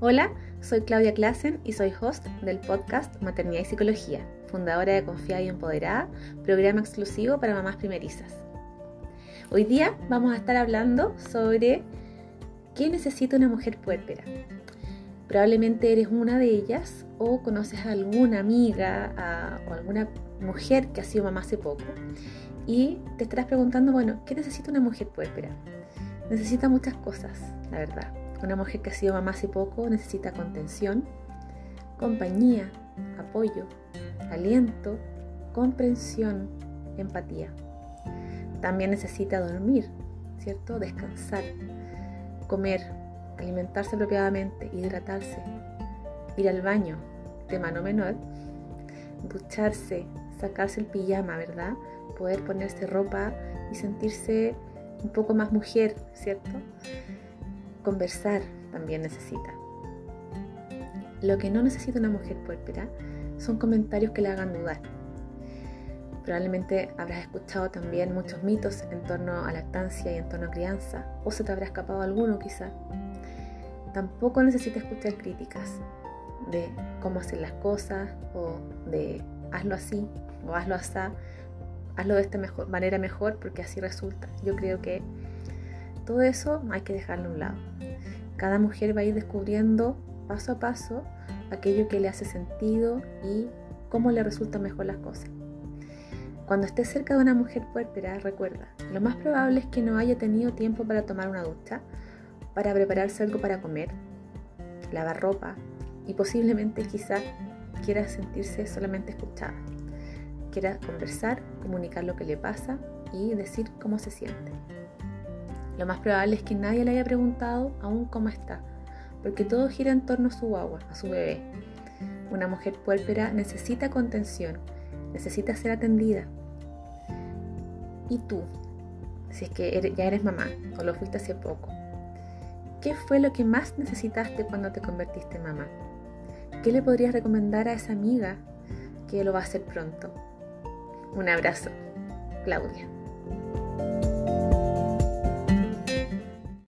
Hola, soy Claudia Klassen y soy host del podcast Maternidad y Psicología, fundadora de Confiada y Empoderada, programa exclusivo para mamás primerizas. Hoy día vamos a estar hablando sobre qué necesita una mujer puérpera. Probablemente eres una de ellas o conoces a alguna amiga o alguna mujer que ha sido mamá hace poco y te estarás preguntando, bueno, ¿qué necesita una mujer puérpera? Necesita muchas cosas, la verdad. Una mujer que ha sido mamá hace poco necesita contención, compañía, apoyo, aliento, comprensión, empatía. También necesita dormir, ¿cierto? Descansar, comer, alimentarse apropiadamente, hidratarse, ir al baño, tema no menor, ducharse, sacarse el pijama, ¿verdad? Poder ponerse ropa y sentirse un poco más mujer, ¿cierto? Conversar también necesita. Lo que no necesita una mujer puérpera son comentarios que le hagan dudar. Probablemente habrás escuchado también muchos mitos en torno a lactancia y en torno a crianza, o se te habrá escapado alguno quizá. Tampoco necesita escuchar críticas de cómo hacer las cosas o de hazlo así o hazlo así, hazlo de esta mejor, manera mejor porque así resulta. Yo creo que todo eso hay que dejarlo a un lado. Cada mujer va a ir descubriendo paso a paso aquello que le hace sentido y cómo le resultan mejor las cosas. Cuando estés cerca de una mujer puérpera, recuerda, lo más probable es que no haya tenido tiempo para tomar una ducha, para prepararse algo para comer, lavar ropa y posiblemente quizá quiera sentirse solamente escuchada. Quiera conversar, comunicar lo que le pasa y decir cómo se siente. Lo más probable es que nadie le haya preguntado aún cómo está, porque todo gira en torno a su agua, a su bebé. Una mujer puérpera necesita contención, necesita ser atendida. ¿Y tú? Si es que ya eres mamá o lo fuiste hace poco. ¿Qué fue lo que más necesitaste cuando te convertiste en mamá? ¿Qué le podrías recomendar a esa amiga que lo va a hacer pronto? Un abrazo, Claudia.